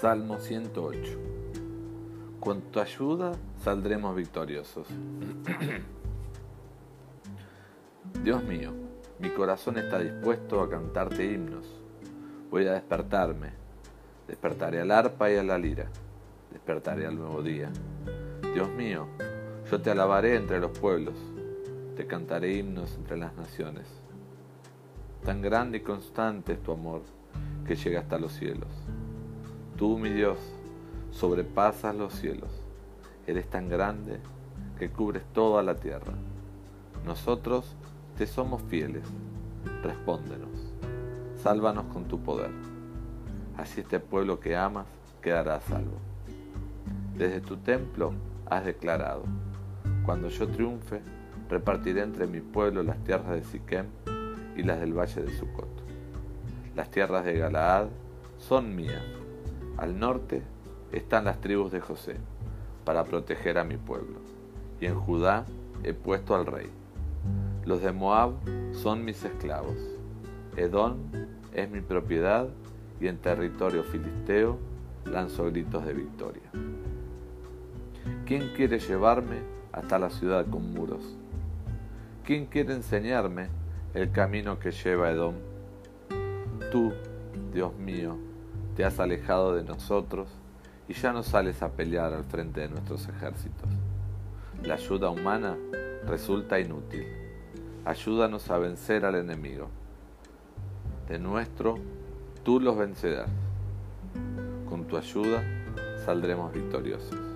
Salmo 108. Con tu ayuda saldremos victoriosos. Dios mío, mi corazón está dispuesto a cantarte himnos. Voy a despertarme. Despertaré al arpa y a la lira. Despertaré al nuevo día. Dios mío, yo te alabaré entre los pueblos. Te cantaré himnos entre las naciones. Tan grande y constante es tu amor que llega hasta los cielos. Tú, mi Dios, sobrepasas los cielos. Eres tan grande que cubres toda la tierra. Nosotros te somos fieles. Respóndenos. Sálvanos con tu poder. Así este pueblo que amas quedará salvo. Desde tu templo has declarado, cuando yo triunfe, repartiré entre mi pueblo las tierras de Siquem y las del valle de Sucot. Las tierras de Galaad son mías al norte están las tribus de José, para proteger a mi pueblo, y en Judá he puesto al rey. Los de Moab son mis esclavos. Edom es mi propiedad y en territorio filisteo lanzo gritos de victoria. ¿Quién quiere llevarme hasta la ciudad con muros? ¿Quién quiere enseñarme el camino que lleva Edom? Tú, Dios mío, te has alejado de nosotros y ya no sales a pelear al frente de nuestros ejércitos. La ayuda humana resulta inútil. Ayúdanos a vencer al enemigo. De nuestro, tú los vencerás. Con tu ayuda saldremos victoriosos.